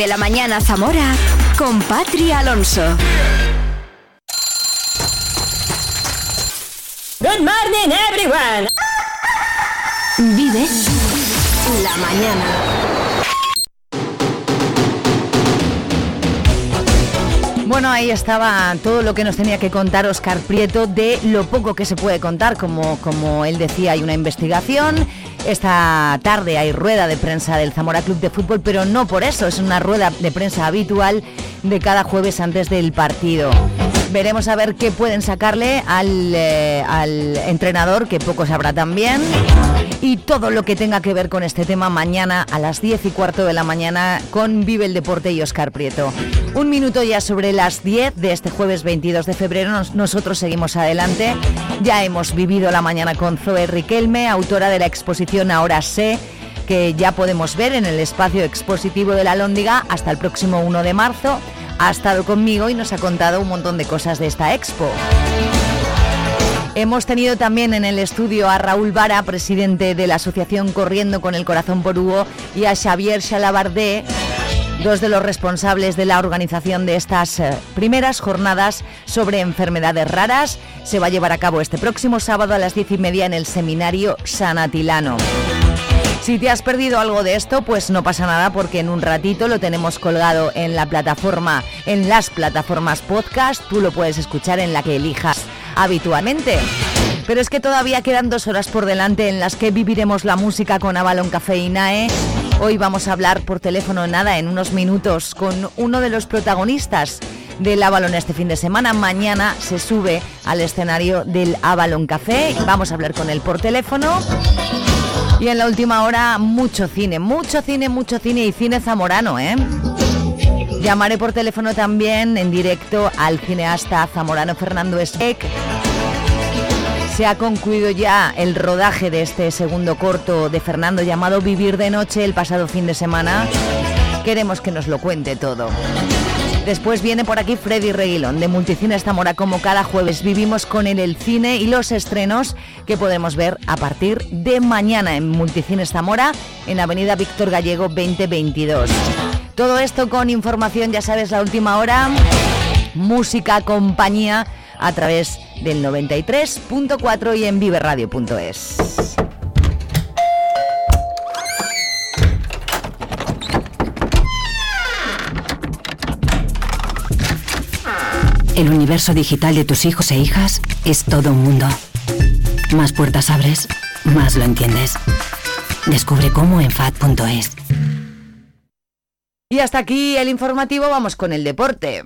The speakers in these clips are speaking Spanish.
Vive la mañana Zamora con Patri Alonso. Good morning everyone. Vive la mañana. Bueno, ahí estaba todo lo que nos tenía que contar Oscar Prieto de lo poco que se puede contar, como, como él decía, hay una investigación. Esta tarde hay rueda de prensa del Zamora Club de Fútbol, pero no por eso, es una rueda de prensa habitual de cada jueves antes del partido. Veremos a ver qué pueden sacarle al, eh, al entrenador, que poco sabrá también. Y todo lo que tenga que ver con este tema mañana a las 10 y cuarto de la mañana con Vive el Deporte y Oscar Prieto. Un minuto ya sobre las 10 de este jueves 22 de febrero. Nos- nosotros seguimos adelante. Ya hemos vivido la mañana con Zoe Riquelme, autora de la exposición Ahora sé que ya podemos ver en el espacio expositivo de la Lóndiga hasta el próximo 1 de marzo. Ha estado conmigo y nos ha contado un montón de cosas de esta expo. Hemos tenido también en el estudio a Raúl Vara, presidente de la asociación Corriendo con el Corazón por Hugo, y a Xavier Chalabardé, dos de los responsables de la organización de estas eh, primeras jornadas sobre enfermedades raras. Se va a llevar a cabo este próximo sábado a las diez y media en el seminario Sanatilano. Si te has perdido algo de esto, pues no pasa nada porque en un ratito lo tenemos colgado en la plataforma, en las plataformas podcast. Tú lo puedes escuchar en la que elijas habitualmente. Pero es que todavía quedan dos horas por delante en las que viviremos la música con Avalon Café y NAE. Hoy vamos a hablar por teléfono nada en unos minutos con uno de los protagonistas del Avalon este fin de semana. Mañana se sube al escenario del Avalon Café. Vamos a hablar con él por teléfono. Y en la última hora, mucho cine, mucho cine, mucho cine y cine zamorano, ¿eh? Llamaré por teléfono también en directo al cineasta zamorano Fernando Esbeck. Se ha concluido ya el rodaje de este segundo corto de Fernando llamado Vivir de Noche el pasado fin de semana. Queremos que nos lo cuente todo. Después viene por aquí Freddy Reguilón de Multicines Zamora. Como cada jueves vivimos con él el cine y los estrenos que podemos ver a partir de mañana en Multicines Zamora en Avenida Víctor Gallego 2022. Todo esto con información, ya sabes, la última hora, música, compañía a través del 93.4 y en viveradio.es. El universo digital de tus hijos e hijas es todo un mundo. Más puertas abres, más lo entiendes. Descubre cómo en FAD.es. Y hasta aquí el informativo, vamos con el deporte.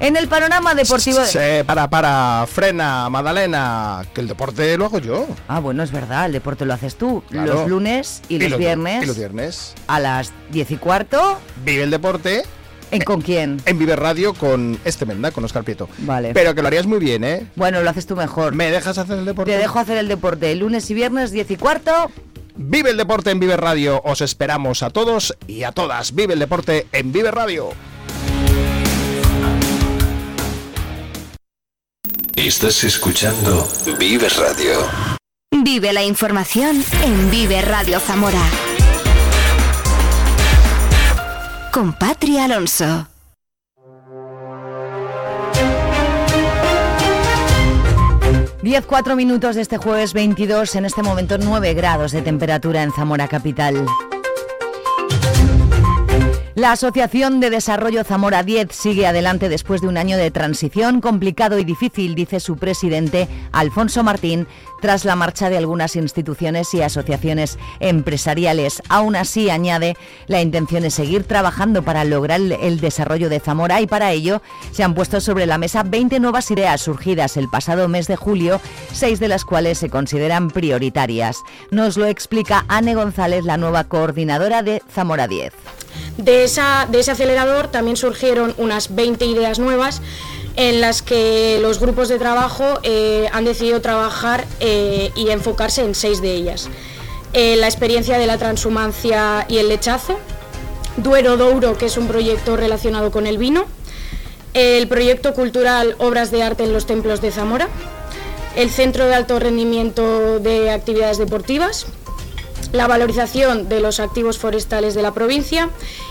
En el panorama deportivo... Se, para, para, frena, Madalena, que el deporte lo hago yo. Ah, bueno, es verdad, el deporte lo haces tú. Claro. Los lunes y, los, viernes Y los viernes. a las 10 y cuarto. Vive el deporte ¿En con quién? en Vive Radio con este Menda, con Oscar Prieto. Vale. Pero que lo harías muy bien, ¿eh? Bueno, lo haces tú mejor. ¿Me dejas hacer el deporte? Te dejo hacer el deporte lunes y viernes 10 y cuarto. Vive el deporte en Vive Radio. Os esperamos a todos y a todas. Vive el deporte en Vive Radio. Estás escuchando Vive Radio. Vive la información en Vive Radio Zamora. Con Patri Alonso. Diez, cuatro minutos de este jueves 22, en este momento 9 grados de temperatura en Zamora Capital. La Asociación de Desarrollo Zamora 10 sigue adelante después de un año de transición complicado y difícil, dice su presidente Alfonso Martín, tras la marcha de algunas instituciones y asociaciones empresariales. Aún así, añade, la intención es seguir trabajando para lograr el- desarrollo de Zamora y para ello se han puesto sobre la mesa 20 nuevas ideas surgidas el pasado mes de julio, seis de las cuales se consideran prioritarias. Nos lo explica Anne González, la nueva coordinadora de Zamora 10. De, esa, de ese acelerador también surgieron unas 20 ideas nuevas en las que los grupos de trabajo eh, han decidido trabajar eh, y enfocarse en seis de ellas. Eh, la experiencia de la transhumancia y el lechazo, Duero Douro, que es un proyecto relacionado con el vino, el proyecto cultural Obras de Arte en los Templos de Zamora, el Centro de Alto Rendimiento de Actividades Deportivas, la valorización de los activos forestales de la provincia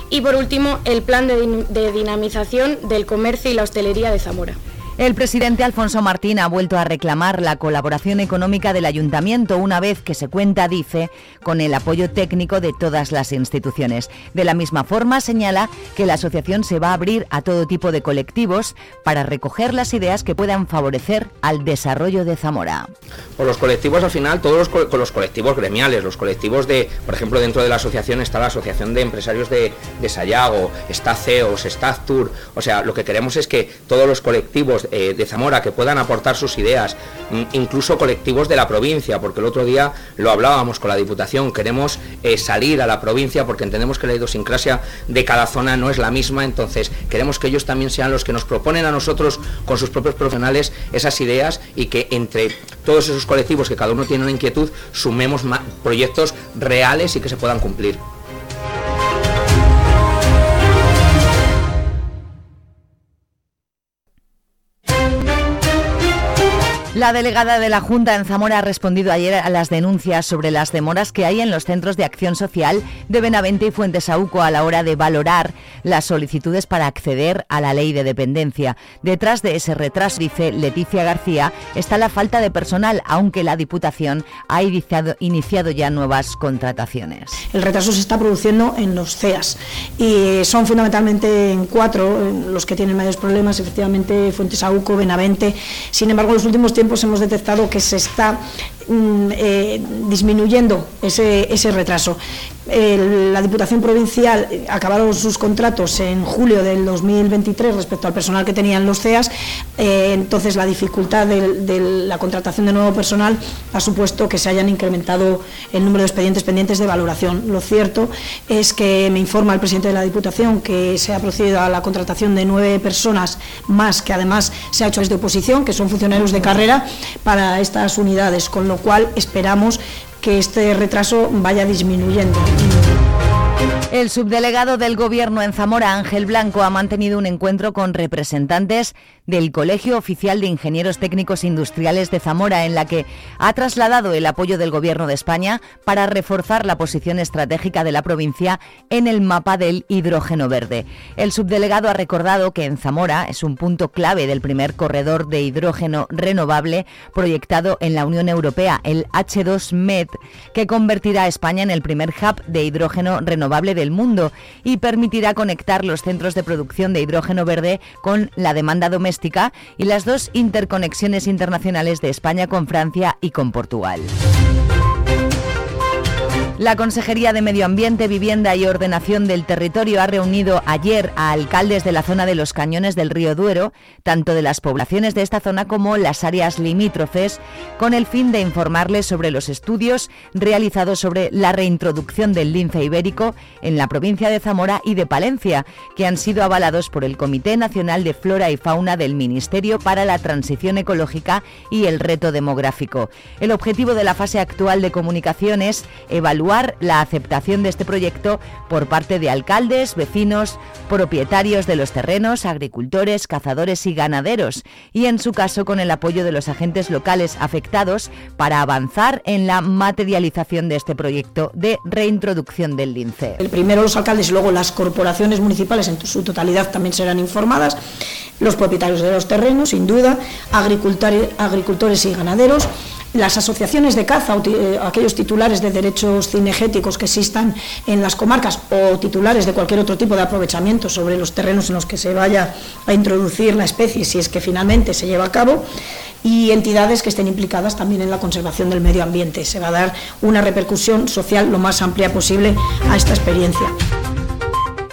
y por último el plan de, dinamización del comercio y la hostelería de Zamora. El presidente Alfonso Martín ha vuelto a reclamar la colaboración económica del ayuntamiento una vez que se cuenta, dice, con el apoyo técnico de todas las instituciones. De la misma forma, señala que la asociación se va a abrir a todo tipo de colectivos para recoger las ideas que puedan favorecer al desarrollo de Zamora. Por los colectivos, al final, todos los, colectivos gremiales, los colectivos de, por ejemplo, dentro de la asociación está la Asociación de Empresarios de, Sayago, está CEOS, está Aztur, o sea, lo que queremos es que todos los colectivos eh, de Zamora que puedan aportar sus ideas, mm, incluso colectivos de la provincia, porque el otro día lo hablábamos con la Diputación, queremos eh, salir a la provincia porque entendemos que la idiosincrasia de cada zona no es la misma, entonces queremos que ellos también sean los que nos proponen a nosotros con sus propios profesionales esas ideas y que entre todos esos colectivos que cada uno tiene una inquietud sumemos proyectos reales y que se puedan cumplir. La delegada de la Junta en Zamora ha respondido ayer a las denuncias sobre las demoras que hay en los centros de acción social de Benavente y Fuentesauco a la hora de valorar las solicitudes para acceder a la ley de dependencia. Detrás de ese retraso, dice Leticia García, está la falta de personal, aunque la Diputación ha iniciado, ya nuevas contrataciones. El retraso se está produciendo en los CEAS y son fundamentalmente en cuatro los que tienen mayores problemas, efectivamente Fuentesauco, Benavente. Sin embargo, en los últimos tiempos tempos hemos detectado que se está mm, eh, disminuyendo ese, ese retraso la Diputación Provincial acabaron sus contratos en julio del 2023 respecto al personal que tenían los CEAS, eh, entonces la dificultad de, la contratación de nuevo personal ha supuesto que se hayan incrementado el número de expedientes pendientes de valoración. Lo cierto es que me informa el presidente de la Diputación que se ha procedido a la contratación de nueve personas más, que además se ha hecho desde oposición, que son funcionarios de carrera para estas unidades, con lo cual esperamos que este retraso vaya disminuyendo. El subdelegado del Gobierno en Zamora, Ángel Blanco, ha mantenido un encuentro con representantes del Colegio Oficial de Ingenieros Técnicos Industriales de Zamora, en la que ha trasladado el apoyo del Gobierno de España para reforzar la posición estratégica de la provincia en el mapa del hidrógeno verde. El subdelegado ha recordado que en Zamora es un punto clave del primer corredor de hidrógeno renovable proyectado en la Unión Europea, el H2MED, que convertirá a España en el primer hub de hidrógeno del mundo y permitirá conectar los centros de producción de hidrógeno verde con la demanda doméstica y las dos interconexiones internacionales de España con Francia y con Portugal. La Consejería de Medio Ambiente, Vivienda y Ordenación del Territorio ha reunido ayer a alcaldes de la zona de los cañones del río Duero, tanto de las poblaciones de esta zona como las áreas limítrofes, con el fin de informarles sobre los estudios realizados sobre la reintroducción del lince ibérico en la provincia de Zamora y de Palencia, que han sido avalados por el Comité Nacional de Flora y Fauna del Ministerio para la Transición Ecológica y el Reto Demográfico. El objetivo de la fase actual de comunicación es evaluar la aceptación de este proyecto por parte de alcaldes, vecinos, propietarios de los terrenos, agricultores, cazadores y ganaderos, y en su caso con el apoyo de los agentes locales afectados para avanzar en la materialización de este proyecto de reintroducción del lince. El primero los alcaldes y luego las corporaciones municipales en su totalidad también serán informadas, los propietarios de los terrenos, sin duda, agricultores y ganaderos, las asociaciones de caza, eh, aquellos titulares de derechos cinegéticos que existan en las comarcas o titulares de cualquier otro tipo de aprovechamiento sobre los terrenos en los que se vaya a introducir la especie, si es que finalmente se lleva a cabo, y entidades que estén implicadas también en la conservación del medio ambiente. Se va a dar una repercusión social lo más amplia posible a esta experiencia.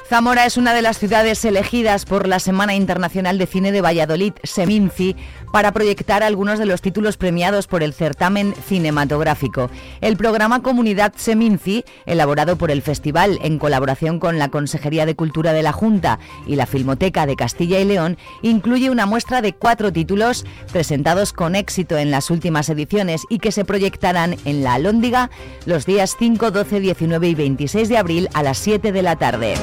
Zamora es una de las ciudades elegidas por la Semana Internacional de Cine de Valladolid, Seminci, para proyectar algunos de los títulos premiados por el certamen cinematográfico. El programa Comunidad Seminci, elaborado por el festival en colaboración con la Consejería de Cultura de la Junta y la Filmoteca de Castilla y León, incluye una muestra de cuatro títulos presentados con éxito en las últimas ediciones y que se proyectarán en la Alhóndiga los días 5, 12, 19 y 26 de abril a las 7 de la tarde.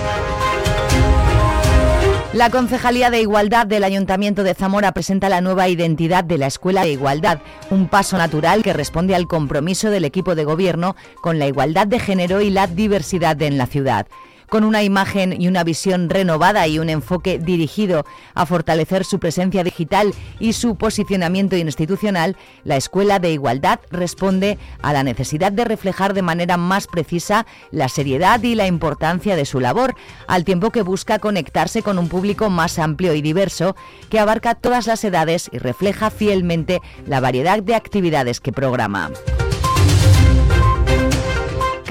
La Concejalía de Igualdad del Ayuntamiento de Zamora presenta la nueva identidad de la Escuela de Igualdad, un paso natural que responde al compromiso del equipo de gobierno con la igualdad de género y la diversidad en la ciudad con una imagen y una visión renovada y un enfoque dirigido a fortalecer su presencia digital y su posicionamiento institucional, la Escuela de Igualdad responde a la necesidad de reflejar de manera más precisa la seriedad y la importancia de su labor, al tiempo que busca conectarse con un público más amplio y diverso que abarca todas las edades y refleja fielmente la variedad de actividades que programa.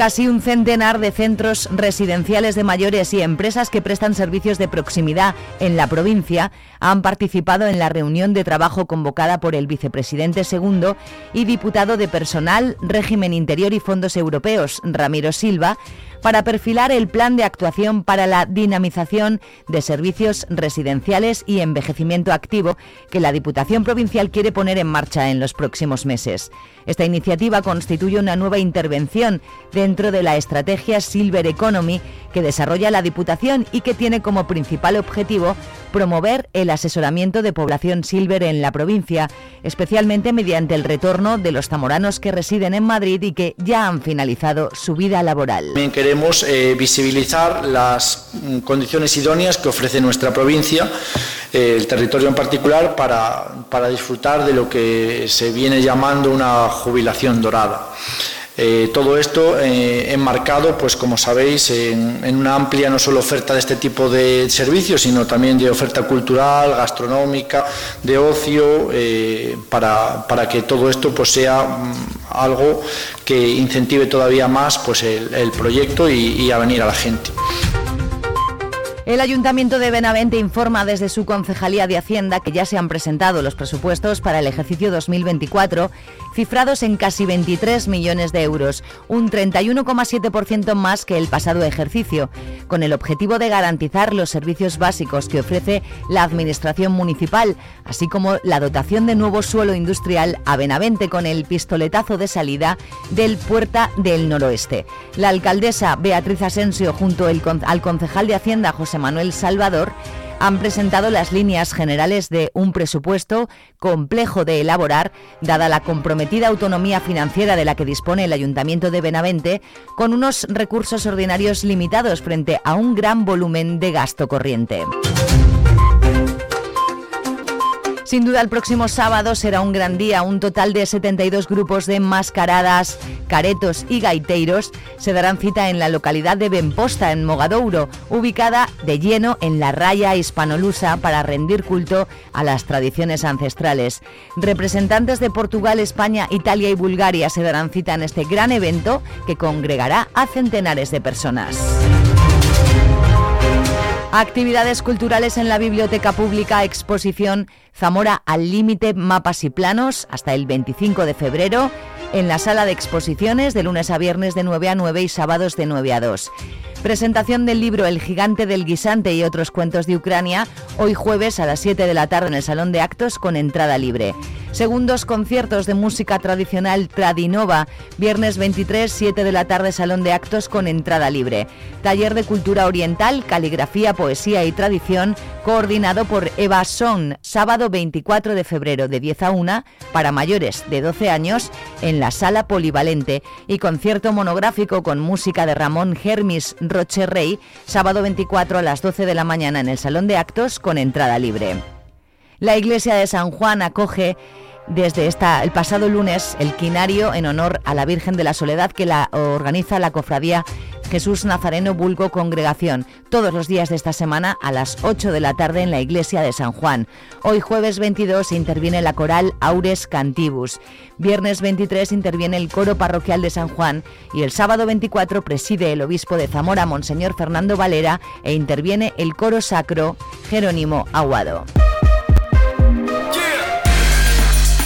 Casi un centenar de centros residenciales de mayores y empresas que prestan servicios de proximidad en la provincia han participado en la reunión de trabajo convocada por el vicepresidente segundo y diputado de Personal, Régimen Interior y Fondos Europeos, Ramiro Silva, para perfilar el plan de actuación para la dinamización de servicios residenciales y envejecimiento activo que la Diputación Provincial quiere poner en marcha en los próximos meses. Esta iniciativa constituye una nueva intervención dentro de la estrategia Silver Economy que desarrolla la Diputación y que tiene como principal objetivo promover el asesoramiento de población silver en la provincia, especialmente mediante el retorno de los zamoranos que residen en Madrid y que ya han finalizado su vida laboral. Queremos eh, visibilizar las mm, condiciones idóneas que ofrece nuestra provincia, eh, el territorio en particular, para, para disfrutar de lo que se viene llamando una jubilación dorada. Eh, todo esto eh, enmarcado, pues como sabéis, en, una amplia no solo oferta de este tipo de servicios, sino también de oferta cultural, gastronómica, de ocio, eh, para, que todo esto pues, sea mm, algo que incentive todavía más pues, el, proyecto y a venir a la gente. El Ayuntamiento de Benavente informa desde su Concejalía de Hacienda que ya se han presentado los presupuestos para el ejercicio 2024, cifrados en casi 23 millones de euros, un 31,7% más que el pasado ejercicio, con el objetivo de garantizar los servicios básicos que ofrece la Administración Municipal, así como la dotación de nuevo suelo industrial a Benavente con el pistoletazo de salida del Puerta del Noroeste. La alcaldesa Beatriz Asensio junto al concejal de Hacienda José Manuel Salvador, han presentado las líneas generales de un presupuesto complejo de elaborar, dada la comprometida autonomía financiera de la que dispone el Ayuntamiento de Benavente, con unos recursos ordinarios limitados frente a un gran volumen de gasto corriente. Sin duda el próximo sábado será un gran día. Un total de 72 grupos de mascaradas, caretos y gaiteiros se darán cita en la localidad de Benposta, en Mogadouro, ubicada de lleno en la raya hispanolusa para rendir culto a las tradiciones ancestrales. Representantes de Portugal, España, Italia y Bulgaria se darán cita en este gran evento que congregará a centenares de personas. Actividades culturales en la Biblioteca Pública, exposición Zamora al límite, mapas y planos, hasta el 25 de febrero, en la sala de exposiciones de lunes a viernes de 9 a 9 y sábados de 9 a 2. Presentación del libro El gigante del guisante y otros cuentos de Ucrania, hoy jueves a las 7 de la tarde en el Salón de Actos con entrada libre. Segundos conciertos de música tradicional Tradinova, viernes 23, 7 de la tarde Salón de Actos con entrada libre. Taller de cultura oriental, caligrafía, poesía y tradición, coordinado por Eva Son, sábado 24 de febrero de 10 a 1 para mayores de 12 años en la sala polivalente y concierto monográfico con música de Ramón Germis Roche Rey, sábado 24 a las 12 de la mañana en el Salón de Actos con entrada libre. La iglesia de San Juan acoge desde esta, el pasado lunes el quinario en honor a la Virgen de la Soledad que la organiza la cofradía Jesús Nazareno Bulgo Congregación, todos los días de esta semana a las 8 de la tarde en la iglesia de San Juan. Hoy jueves 22 interviene la coral Aures Cantibus. Viernes 23 interviene el coro parroquial de San Juan y el sábado 24 preside el obispo de Zamora, Monseñor Fernando Valera, e interviene el coro sacro Jerónimo Aguado.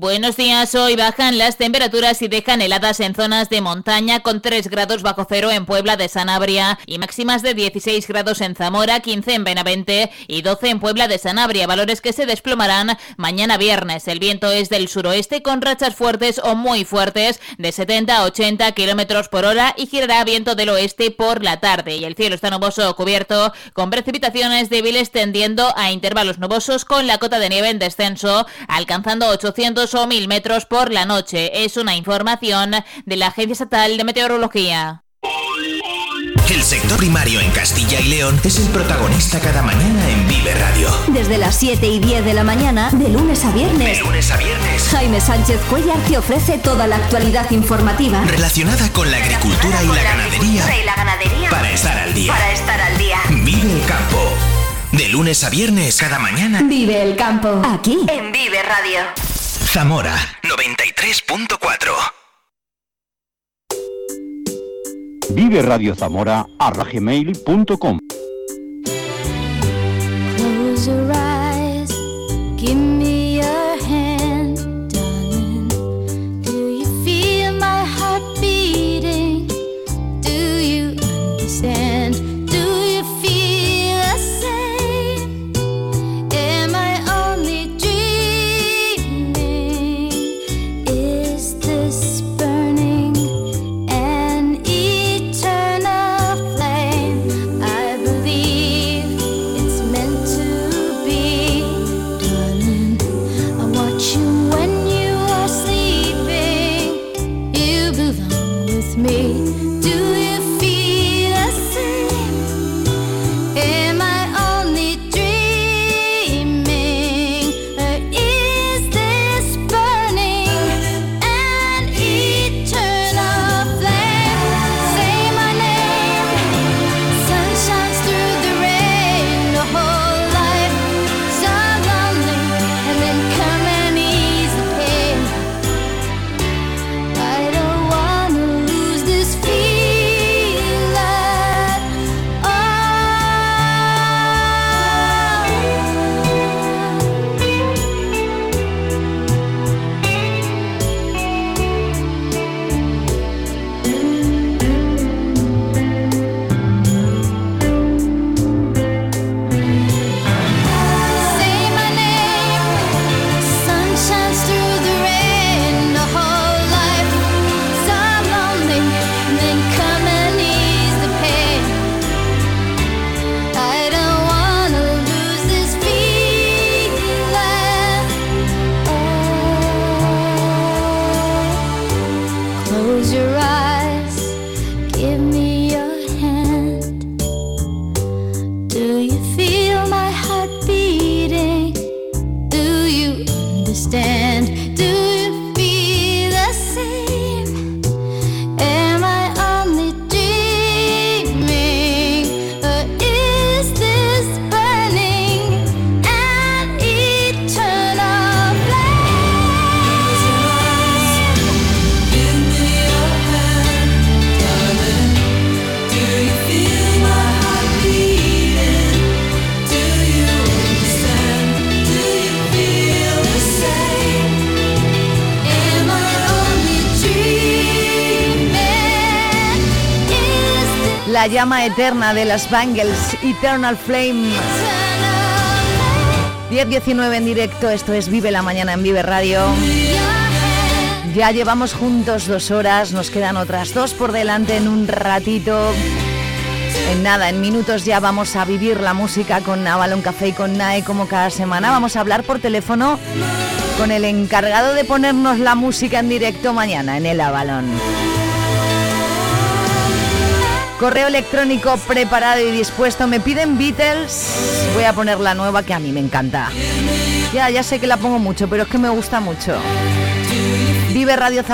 Buenos días, hoy bajan las temperaturas y dejan heladas en zonas de montaña con 3 grados bajo cero en Puebla de Sanabria y máximas de 16 grados en Zamora, 15 en Benavente y 12 en Puebla de Sanabria, valores que se desplomarán mañana viernes. El viento es del suroeste con rachas fuertes o muy fuertes de 70 a 80 kilómetros por hora y girará viento del oeste por la tarde. Y el cielo está nuboso o cubierto con precipitaciones débiles tendiendo a intervalos nubosos con la cota de nieve en descenso, alcanzando 800 o 1000 metros por la noche. Es una información de la Agencia Estatal de Meteorología. El sector primario en Castilla y León es el protagonista cada mañana en Vive Radio. Desde las 7 y 10 de la mañana, de lunes a viernes. De lunes a viernes. Jaime Sánchez Cuellar te ofrece toda la actualidad informativa relacionada con la agricultura, y, la ganadería, y la ganadería. Para estar al día. Para estar al día. Vive el campo. De lunes a viernes, cada mañana. Vive el campo. Aquí, en Vive Radio. Zamora 93.4 Vive Radio Zamora a gmail.com la eterna de las Bangles, Eternal Flame. 10-19 en directo, esto es Vive la Mañana en Vive Radio. Ya llevamos juntos dos horas, nos quedan otras dos por delante en un ratito. En nada, en minutos ya vamos a vivir la música con Avalon Café y con NAE como cada semana. Vamos a hablar por teléfono con el encargado de ponernos la música en directo mañana en el Avalon. Correo electrónico preparado y dispuesto. Me piden Beatles. Voy a poner la nueva que a mí me encanta. Ya, ya sé que la pongo mucho, pero es que me gusta mucho. Vive Radio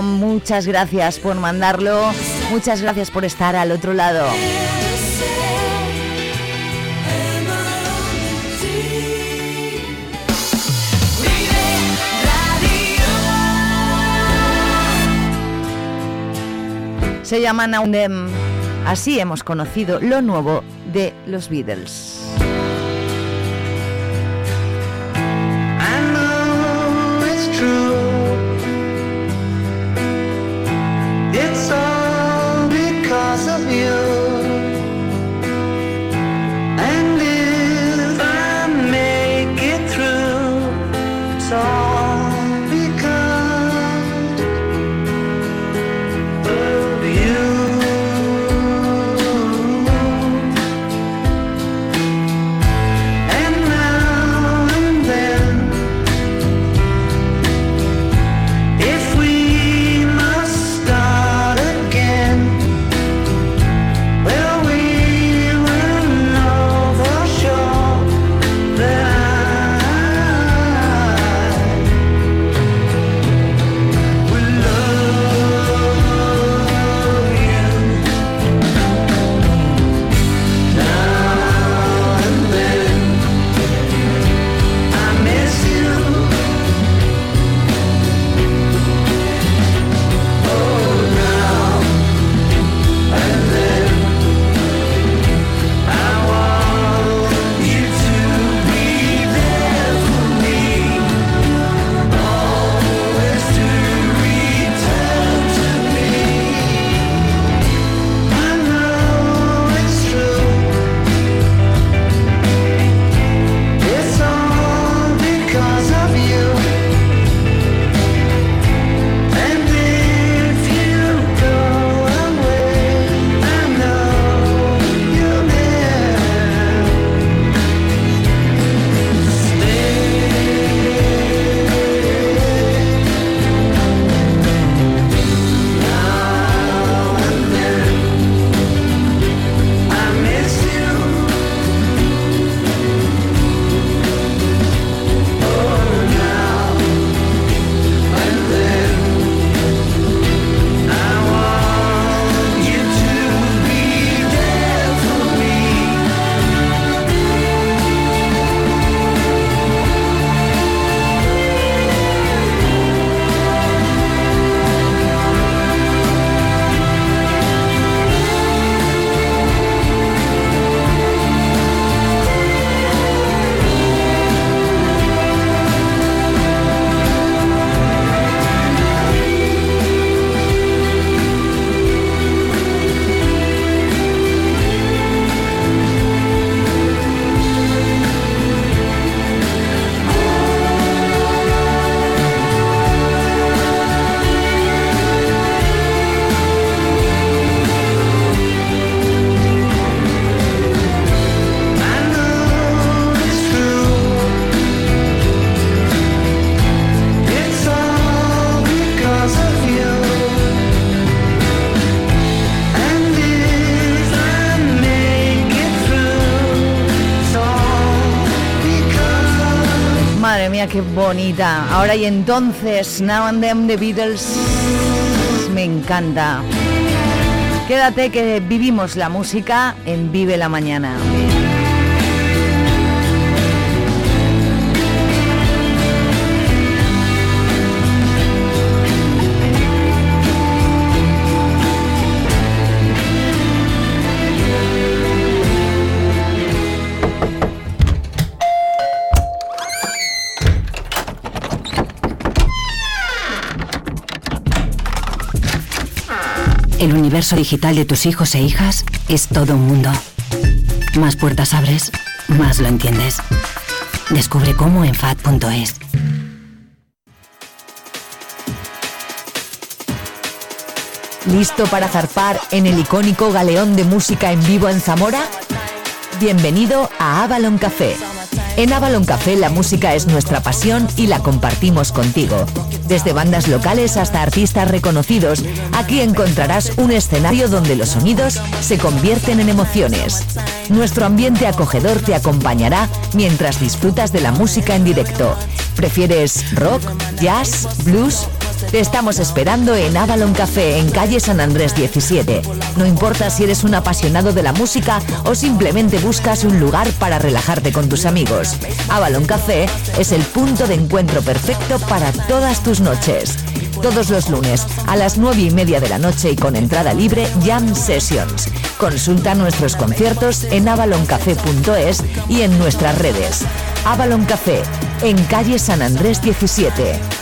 Muchas gracias por mandarlo. Muchas gracias por estar al otro lado. Se llama Now Así hemos conocido lo nuevo de los Beatles. Qué bonita. Ahora y entonces, Now and Then The Beatles. Me encanta. Quédate que vivimos la música en Vive la Mañana. El universo digital de tus hijos e hijas es todo un mundo. Más puertas abres, más lo entiendes. Descubre cómo en FAD.es. ¿Listo para zarpar en el icónico galeón de música en vivo en Zamora? Bienvenido a Avalon Café. En Avalon Café la música es nuestra pasión y la compartimos contigo. Desde bandas locales hasta artistas reconocidos, aquí encontrarás un escenario donde los sonidos se convierten en emociones. Nuestro ambiente acogedor te acompañará mientras disfrutas de la música en directo. ¿Prefieres rock, jazz, blues? Te estamos esperando en Avalon Café en calle San Andrés 17. No importa si eres un apasionado de la música o simplemente buscas un lugar para relajarte con tus amigos. Avalon Café es el punto de encuentro perfecto para todas tus noches. Todos los lunes a las 9 y media de la noche y con entrada libre Jam Sessions. Consulta nuestros conciertos en avaloncafé.es y en nuestras redes. Avalon Café, en calle San Andrés 17.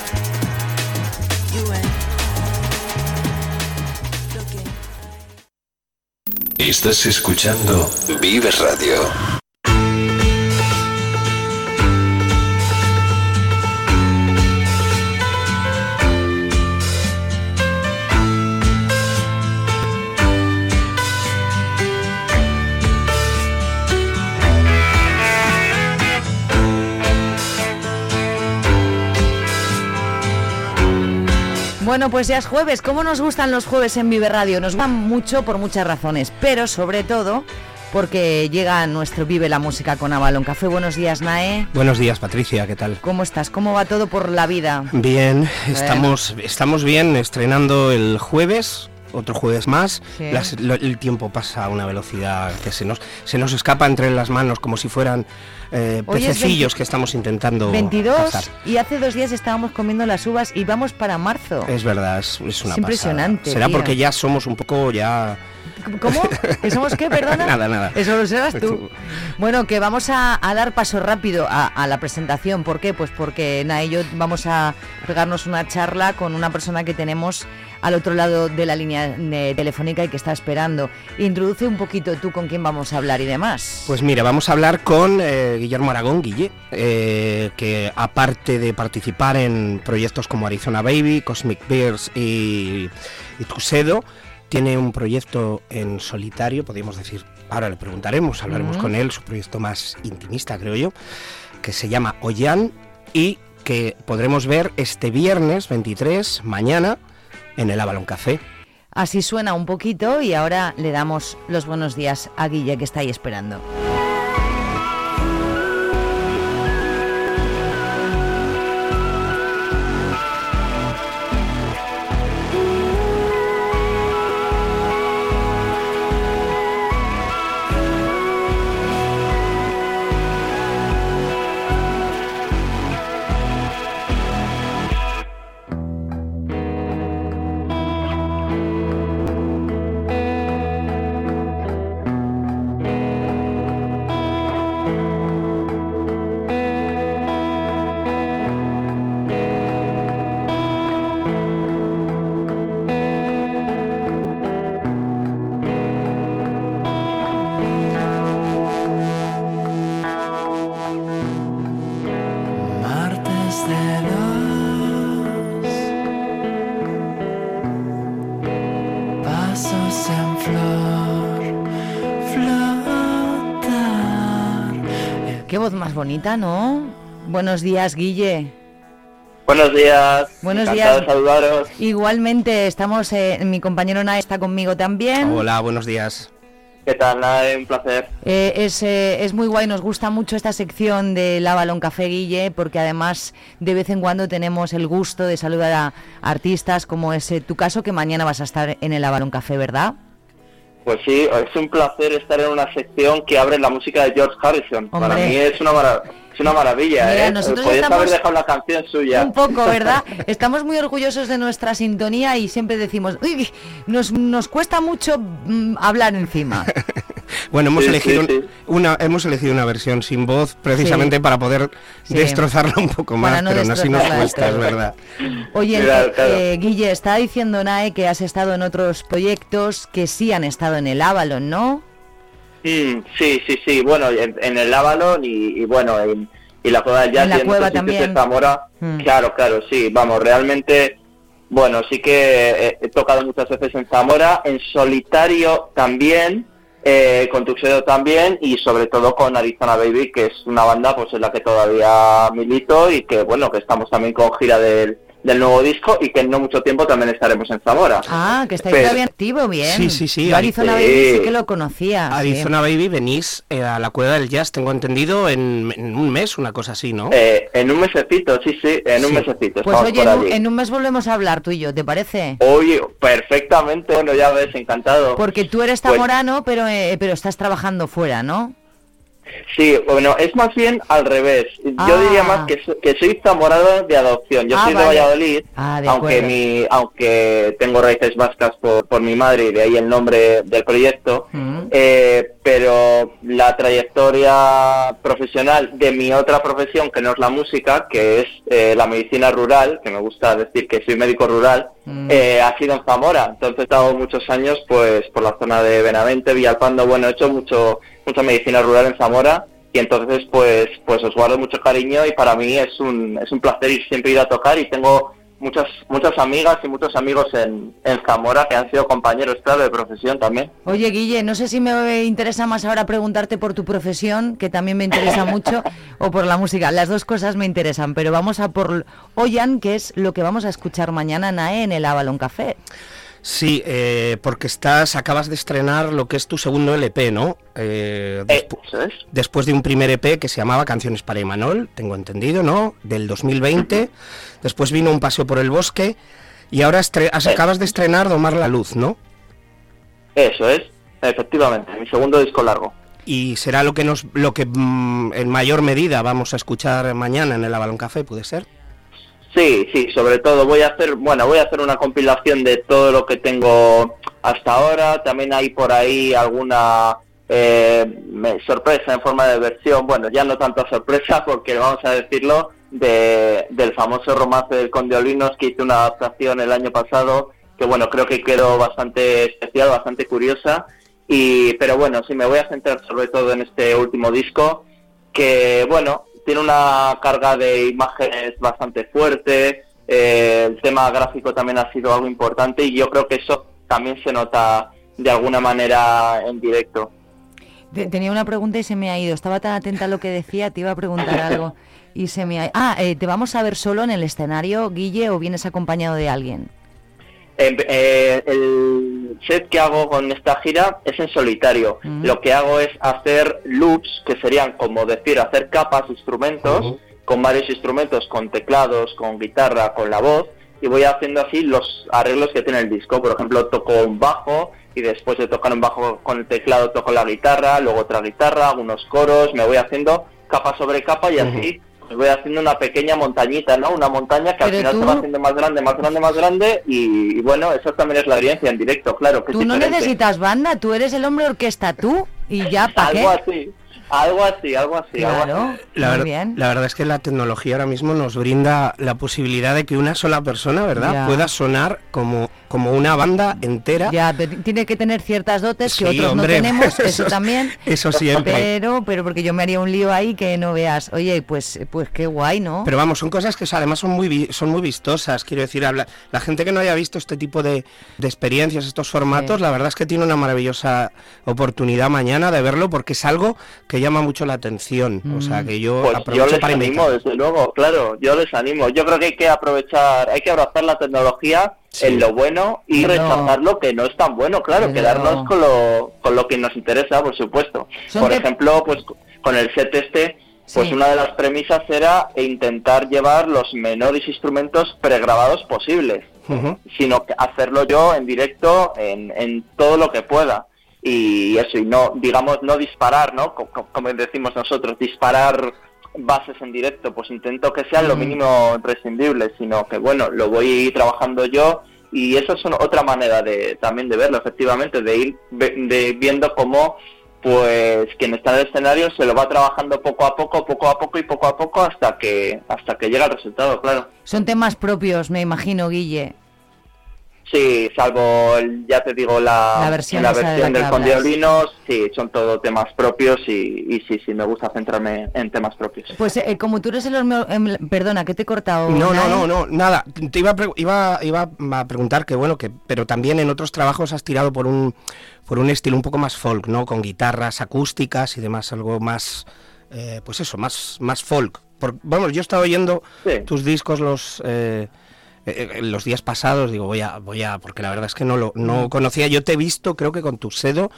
Estás escuchando Vive Radio. Bueno, pues ya es jueves. ¿Cómo nos gustan los jueves en Vive Radio? Nos van mucho por muchas razones, pero sobre todo porque llega nuestro Vive la Música con Avalon Café. Buenos días, Nae. Buenos días, Patricia, ¿qué tal? ¿Cómo estás? ¿Cómo va todo por la vida? Bien, estamos, estamos bien, estrenando el jueves, otro jueves más. Sí. Las- lo- el tiempo pasa a una velocidad que se nos, se nos escapa entre las manos como si fueran eh, es pececillos 20 que estamos intentando 22 cazar. y hace dos días estábamos comiendo las uvas y vamos para marzo. Es verdad, es, es una Es impresionante, Será tío. porque ya somos un poco ya... ¿Cómo? ¿Que somos qué, perdona? Nada, nada. Eso lo serás tú. Bueno, que vamos a, a dar paso rápido a, a la presentación. ¿Por qué? Pues porque Na y yo vamos a pegarnos una charla con una persona que tenemos al otro lado de la línea eh, telefónica y que está esperando. Introduce un poquito tú con quién vamos a hablar y demás. Pues mira, vamos a hablar con eh, Guillermo Aragón, Guille, eh, que aparte de participar en proyectos como Arizona Baby, Cosmic Bears y, y Tuxedo, tiene un proyecto en solitario, podríamos decir, ahora le preguntaremos, hablaremos con él, su proyecto más intimista, creo yo, que se llama Oyan y que podremos ver este viernes 23, mañana, en el Avalon Café. Así suena un poquito y ahora le damos los buenos días a Guille que está ahí esperando. ¿No? Buenos días, Guille. Buenos días. Buenos Encantado días. de saludaros. Igualmente, estamos, eh, mi compañero Na está conmigo también. Hola, buenos días. ¿Qué tal? Nada, un placer. Eh, es, eh, es muy guay, nos gusta mucho esta sección del Avalon Café Guille, porque además de vez en cuando tenemos el gusto de saludar a artistas, como es eh, tu caso, que mañana vas a estar en el Avalon Café, ¿verdad? Pues sí, es un placer estar en una sección que abre la música de George Harrison. Para mí es una, mara- es una maravilla, Mira, ¿eh? nosotros Podías haber dejado la canción suya. Un poco, ¿verdad? Estamos muy orgullosos de nuestra sintonía y siempre decimos, uy, nos, nos cuesta mucho mm, hablar encima. Bueno, hemos Sí, elegido sí, un- sí. una hemos elegido una versión sin voz precisamente Sí. para poder Sí. destrozarla un poco más, no pero aún así nos cuesta, es verdad. Oye, Claro, eh, claro. eh, Guille, está diciendo Nae que has estado en otros proyectos que sí han estado en el Avalon, ¿no? Mm, sí, sí, sí. Bueno, en, en el Avalon y, y bueno, en, y la Cueva del Jazz En la y en cueva también. de Zamora. Mm. Claro, claro, sí. Vamos, realmente, bueno, sí que he, he tocado muchas veces en Zamora, en solitario también, eh, con Tuxedo también y sobre todo con Arizona Baby, que es una banda pues en la que todavía milito y que bueno, que estamos también con gira del, del nuevo disco y que en no mucho tiempo también estaremos en Zamora. Ah, que estáis Pero- todavía activo, bien. Sí, sí, sí, Yo Arizona Sí. Baby sí que lo conocía. sí. Arizona Baby venís eh, a la Cueva del Jazz, tengo entendido, en, en un mes, una cosa así, ¿no? Eh, en un mesecito, sí, sí, en un mesecito. Pues oye, un, en un mes volvemos a hablar tú y yo, ¿te parece? Oye, perfectamente, bueno, ya ves, encantado. Porque tú eres Pues- zamorano, pero, eh, pero estás trabajando fuera, ¿no? Sí, bueno, es más bien al revés. Ah. Yo diría más que, so- que soy zamorano de adopción. Yo Ah, soy vale. de Valladolid, Ah, de aunque mi, aunque tengo raíces vascas por, por mi madre y de ahí el nombre del proyecto. Mm. Eh, pero la trayectoria profesional de mi otra profesión, que no es la música, que es eh, la medicina rural, que me gusta decir que soy médico rural, Mm. eh, ha sido en Zamora. Entonces he estado muchos años pues por la zona de Benavente, Villalpando, bueno, he hecho mucho mucha medicina rural en Zamora y entonces pues pues os guardo mucho cariño y para mí es un, es un placer ir siempre ir a tocar y tengo muchas muchas amigas y muchos amigos en, en Zamora que han sido compañeros claro de profesión también. Oye, Guille, no sé si me interesa más ahora preguntarte por tu profesión, que también me interesa mucho, o por la música. Las dos cosas me interesan, pero vamos a por Oyan, que es lo que vamos a escuchar mañana, Nae, en el Avalon Café. Sí, eh, porque estás, acabas de estrenar lo que es tu segundo LP, ¿no? Eh, despu- Eso es. después de un primer EP que se llamaba Canciones para Imanol, tengo entendido, ¿no? Del 2020. Después vino Un paseo por el bosque. Y ahora has- Eh. acabas de estrenar Domar la luz, ¿no? Eso es, efectivamente, mi segundo disco largo. Y será lo que nos, lo que mm, en mayor medida vamos a escuchar mañana en el Avalon Café, ¿puede ser? Sí, sí, sobre todo voy a hacer, bueno, voy a hacer una compilación de todo lo que tengo hasta ahora. También hay por ahí alguna eh, sorpresa en forma de versión, bueno, ya no tanta sorpresa porque vamos a decirlo, de, del famoso romance del Conde Olinos que hice una adaptación el año pasado, que bueno, creo que quedó bastante especial, bastante curiosa. Y, pero bueno, sí, me voy a centrar sobre todo en este último disco, que bueno, tiene una carga de imágenes bastante fuerte, eh, el tema gráfico también ha sido algo importante y yo creo que eso también se nota de alguna manera en directo. Te- Tenía una pregunta y se me ha ido. Estaba tan atenta a lo que decía, te iba a preguntar algo y se me ha Ah, eh, ¿te vamos a ver solo en el escenario, Guille, o vienes acompañado de alguien? En- eh, el set que hago con esta gira es en solitario. Lo que hago es hacer loops, que serían como decir, hacer capas, instrumentos, con varios instrumentos, con teclados, con guitarra, con la voz, y voy haciendo así los arreglos que tiene el disco. Por ejemplo, toco un bajo y después de tocar un bajo con el teclado toco la guitarra, luego otra guitarra, algunos coros, me voy haciendo capa sobre capa y así me voy haciendo una pequeña montañita, ¿no? Una montaña que al final tú- se va haciendo más grande, más grande, más grande y, y bueno, eso también es la experiencia en directo, claro. Que Tú no diferente. necesitas banda, tú eres el hombre orquesta, tú, y ya, ¿para qué? Algo así, algo así, algo así. algo Claro, así. La, muy ver- bien. la verdad es que la tecnología ahora mismo nos brinda la posibilidad de que una sola persona, ¿verdad?, Ya. pueda sonar como, como una banda entera. Ya, pero tiene que tener ciertas dotes que otros hombre, no tenemos, eso, eso- también. eso siempre. Pero, pero porque yo me haría un lío ahí que no veas. Oye, pues, pues qué guay, ¿no? Pero vamos, son cosas que además son muy vi- son muy vistosas. Quiero decir, habla- la gente que no haya visto este tipo de, de experiencias, estos formatos, Sí. la verdad es que tiene una maravillosa oportunidad mañana de verlo porque es algo que que llama mucho la atención. O sea, que yo Pues aprovecho yo les para animo, invitar. desde luego, claro, yo les animo. Yo creo que hay que aprovechar, hay que abrazar la tecnología en lo bueno y rechazar lo que no es tan bueno, claro, Pero- quedarnos con lo, con lo que nos interesa, por supuesto. Por de- ejemplo, pues con el set este, pues Sí. una de las premisas era intentar llevar los menores instrumentos pregrabados posibles Ujú. sino que hacerlo yo en directo en, en todo lo que pueda y eso y no digamos no disparar no Co- co- como decimos nosotros disparar bases en directo pues intento que sean lo Mm. mínimo imprescindible sino que bueno lo voy trabajando yo y eso es una- otra manera de también de verlo efectivamente de ir de viendo cómo pues quien está en el escenario se lo va trabajando poco a poco poco a poco y poco a poco hasta que hasta que llega el resultado claro Son temas propios, me imagino, Guille. Sí, salvo, el- ya te digo, la, La versión la de versión la del violinos, sí, son todo temas propios y, y sí, sí, me gusta centrarme en temas propios. Pues eh, como tú eres el em, Perdona, que te he cortado. No, no, no, no, nada. Te iba a, pre- iba, iba a preguntar que bueno, que pero también en otros trabajos has tirado por un por un estilo un poco más folk, ¿no? Con guitarras acústicas y demás, algo más, eh, pues eso, más más folk. Por, vamos, yo he estado oyendo Sí. tus discos los eh, eh, los días pasados, digo voy a voy a porque la verdad es que no lo no conocía. Yo te he visto, creo que con tu sedo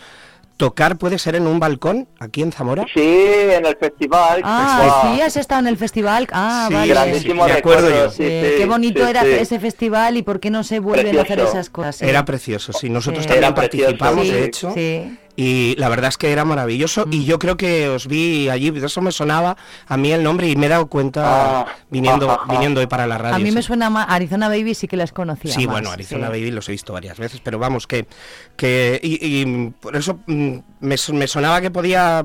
tocar puede ser en un balcón aquí en Zamora. Sí, en el festival. Ah, sí, has estado en el festival. Ah, Sí, vale. grandísimo acuerdo recuerdo, yo. sí, Eh, sí, qué bonito sí, era sí. ese festival y por qué no se vuelven a hacer Precioso. esas cosas. Era precioso, sí. Nosotros Sí. también Era precioso, participamos, sí, de hecho. sí. Y la verdad es que era maravilloso. Y Mm. yo creo que os vi allí, de eso me sonaba a mí el nombre y me he dado cuenta Ah, viniendo, viniendo hoy para la radio. A mí sí. me suena más Arizona Baby, sí que las conocía. Sí, más, bueno, Arizona sí. Baby los he visto varias veces, pero vamos, que, que y, y por eso mm, me, me sonaba que podía,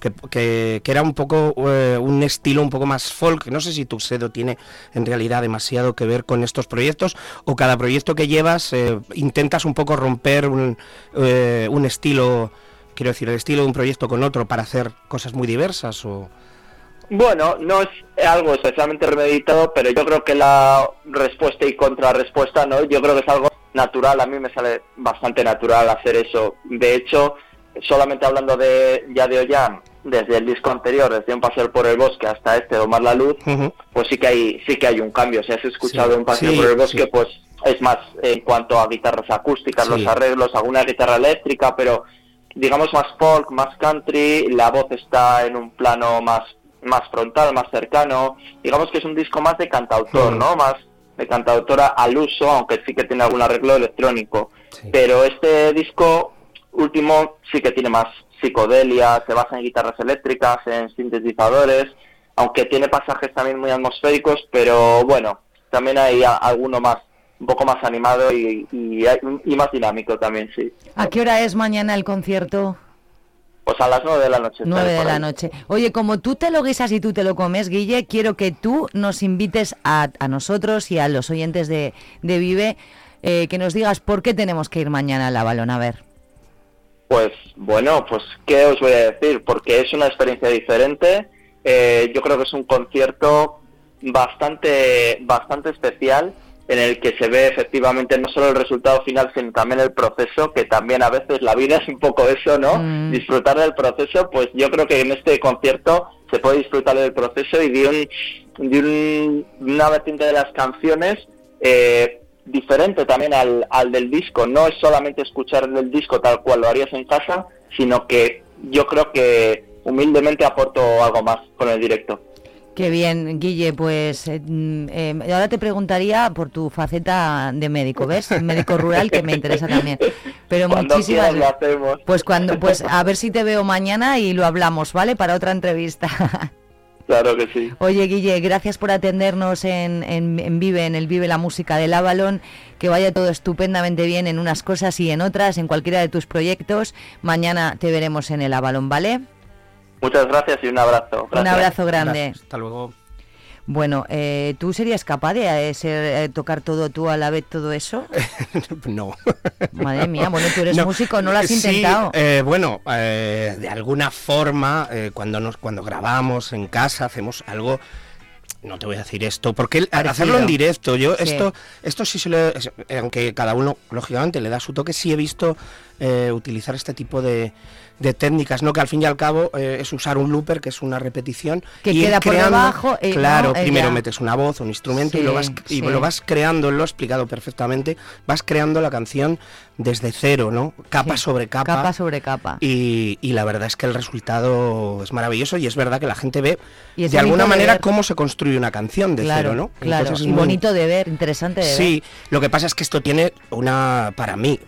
que, que- que era un poco eh, un estilo un poco más folk. No sé si tu sedo tiene en realidad demasiado que ver con estos proyectos o cada proyecto que llevas eh, intentas un poco romper un, eh, un estilo, quiero decir, el estilo de un proyecto con otro para hacer cosas muy diversas o... Bueno, no es algo especialmente remeditado, pero yo creo que la respuesta y contrarrespuesta, ¿no? Yo creo que es algo natural, a mí me sale bastante natural hacer eso. De hecho, solamente hablando de ya de Ollán, desde el disco anterior, desde Un paseo por el bosque hasta este, Domar la luz, pues sí que hay sí que hay un cambio. Si has escuchado Sí, Un paseo sí, por el bosque, sí. pues es más en cuanto a guitarras acústicas, los arreglos, alguna guitarra eléctrica, pero digamos más folk, más country, la voz está en un plano más más frontal, más cercano, digamos que es un disco más de cantautor, Mm. ¿no? Más de cantautora al uso, aunque sí que tiene algún arreglo electrónico. Sí. Pero este disco último sí que tiene más psicodelia, se basa en guitarras eléctricas, en sintetizadores, aunque tiene pasajes también muy atmosféricos, pero bueno, también hay a- alguno más, un poco más animado y, y, y más dinámico también, sí. ¿A qué hora es mañana el concierto? Pues a las nueve de la noche. estaré 9 de la ahí. noche. Oye, como tú te lo guisas y tú te lo comes, Guille, quiero que tú nos invites a, a nosotros y a los oyentes de, de Vive, eh, que nos digas por qué tenemos que ir mañana a la balón. A ver. Pues bueno, pues qué os voy a decir, porque es una experiencia diferente. eh, yo creo que es un concierto bastante, bastante especial en el que se ve efectivamente no solo el resultado final, sino también el proceso, que también a veces la vida es un poco eso, ¿no? Mm. Disfrutar del proceso, pues yo creo que en este concierto se puede disfrutar del proceso y de, un, de un- una vertiente de las canciones eh, diferente también al, al del disco. No es solamente escuchar el disco tal cual lo harías en casa, sino que yo creo que humildemente aporto algo más con el directo. Qué bien, Guille, pues eh, mm, eh, ahora te preguntaría por tu faceta de médico, ¿ves? Médico rural que me interesa también. Pero Cuando muchísimas lo hacemos. Pues cuando pues a ver si te veo mañana y lo hablamos, ¿vale? Para otra entrevista. Claro que sí. Oye, Guille, gracias por atendernos en, en- en Vive, en el Vive la Música del Avalon. Que vaya todo estupendamente bien en unas cosas y en otras, en cualquiera de tus proyectos. Mañana te veremos en el Avalon, ¿vale? Muchas gracias y un abrazo. Un abrazo grande. Gracias, Hasta luego. Bueno, eh, ¿tú serías capaz de eh, ser- eh, tocar todo tú a la vez todo eso? no. Madre mía, bueno, tú eres No, músico, ¿no lo has sí, intentado? eh, bueno, eh, de alguna forma, eh, cuando nos cuando grabamos en casa, hacemos algo. No te voy a decir esto, porque Parecido. hacerlo en directo, yo Sí. esto, esto sí se lo, aunque cada uno lógicamente le da su toque, sí he visto eh, utilizar este tipo de, de técnicas, ¿no? Que al fin y al cabo eh, es usar un looper, que es una repetición. Que y queda por debajo, eh, claro, ¿no? Eh, primero ya. metes una voz, un instrumento y, lo Sí, vas, y lo vas creando, lo he explicado perfectamente, vas creando la canción desde cero, ¿no? Capa Sí, sobre capa. Capa sobre capa. Y, y la verdad es que el resultado es maravilloso y es verdad que la gente ve Y de alguna de manera ver. cómo se construye una canción de claro, cero, ¿no? Claro, Entonces es y muy- bonito de ver, interesante de ver. Sí, lo que pasa es que esto tiene una, para mí,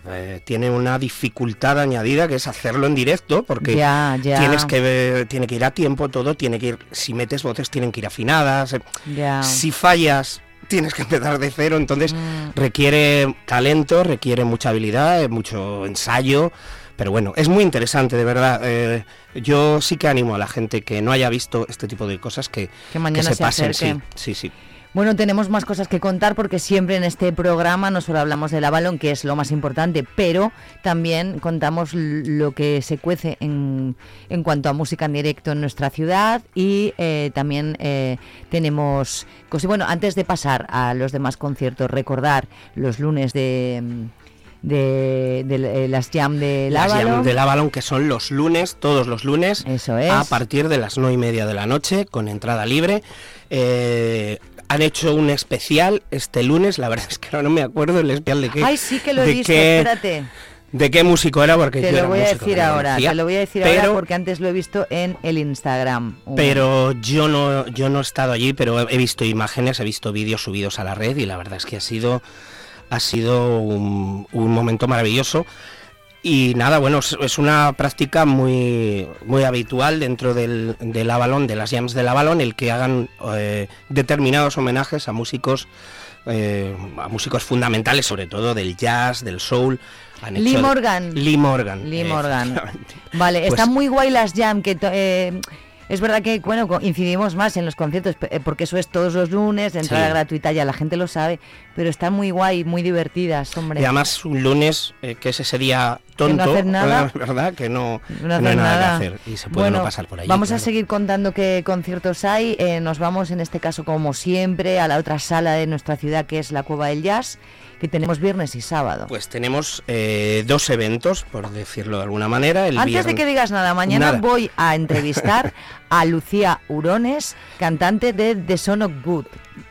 tiene una dificultad añadida que es hacerlo en directo, porque Ya, ya. tienes que ver- tiene que ir a tiempo todo, tiene que ir, si metes voces tienen que ir afinadas, eh, Ya. si fallas tienes que empezar de cero, entonces Mm. requiere talento, requiere mucha habilidad, eh, mucho ensayo. Pero bueno, es muy interesante, de verdad. eh, yo sí que animo a la gente que no haya visto este tipo de cosas que, Que mañana se se pasen. Sí, sí, sí. Bueno, tenemos más cosas que contar porque siempre en este programa no solo hablamos del Avalon, que es lo más importante, pero también contamos lo que se cuece en, en cuanto a música en directo en nuestra ciudad y eh, también eh, tenemos cosas. Bueno, antes de pasar a los demás conciertos, recordar los lunes de, de, de, eh, las jam del Las Avalon. Jam del Avalon, que son los lunes, todos los lunes, Eso es. a partir de las nueve y media de la noche, con entrada libre. Eh, han hecho un especial este lunes, la verdad es que ahora no me acuerdo el especial de qué. Ay, sí que lo he de visto, qué- espérate. ¿De qué músico era? Porque Te yo lo era voy a decir no ahora, conocía. te lo voy a decir pero, ahora porque antes lo he visto en el Instagram. Pero yo no, yo no he estado allí, pero he he visto imágenes, he visto vídeos subidos a la red y la verdad es que ha sido, ha sido un, un momento maravilloso. Y nada, bueno, es, una práctica muy, muy habitual dentro del, del Avalon, de las jams del Avalon, el que hagan eh, determinados homenajes a músicos, eh, a músicos fundamentales, sobre todo del jazz, del soul. Han Lee hecho- Morgan. Lee Morgan. Lee Morgan. Vale, Pues- están muy guay las jam que eh, es verdad que bueno incidimos más en los conciertos eh, porque eso es todos los lunes, de entrada Sí. gratuita, ya la gente lo sabe, pero están muy guay, muy divertidas, hombre. Y además un lunes, eh, que es ese día tonto, hacer nada. eh, ¿verdad? Que no, No no hay nada, nada. que hacer y se puede Bueno, no pasar por allí. Vamos a seguir contando qué conciertos hay. Eh, nos vamos en este caso, como siempre, a la otra sala de nuestra ciudad que es la Cueva del Jazz, que tenemos viernes y sábado. Pues tenemos eh, dos eventos, por decirlo de alguna manera. El Antes de que digas nada, mañana Nada. voy a entrevistar a Lucía Urones, cantante de The Son of Good.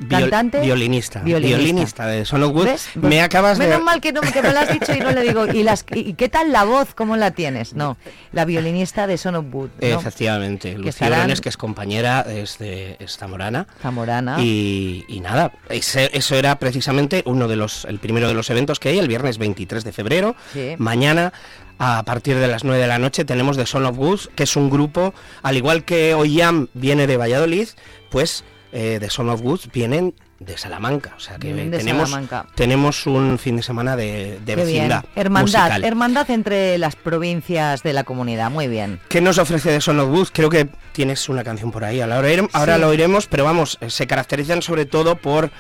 Cantante, violinista, violinista. violinista de Son. ¿Ves? Me acabas de Menos mal que, no, que me lo has dicho y no le digo. ¿Y, las, y qué tal la voz? ¿Cómo la tienes? No, la violinista de Son of Wood. ¿no? Efectivamente, Lucía que es compañera, es, de, es zamorana. Zamorana. Y, y nada, ese- eso era precisamente uno de los, el primero de los eventos que hay, el viernes 23 de febrero. Sí. Mañana, a partir de las 9 de la noche, tenemos The Son of Goose, que es un grupo, al igual que Oyam viene de Valladolid, pues eh, The Son of Goose vienen de Salamanca. O sea que de tenemos, Salamanca. tenemos un fin de semana de, de vecindad. Hermandad, musical. hermandad entre las provincias de la comunidad. Muy bien. ¿Qué nos ofrece The Son of Wood? Creo que tienes una canción por ahí, ahora, ahora Sí. lo oiremos, pero vamos, eh, se caracterizan sobre todo por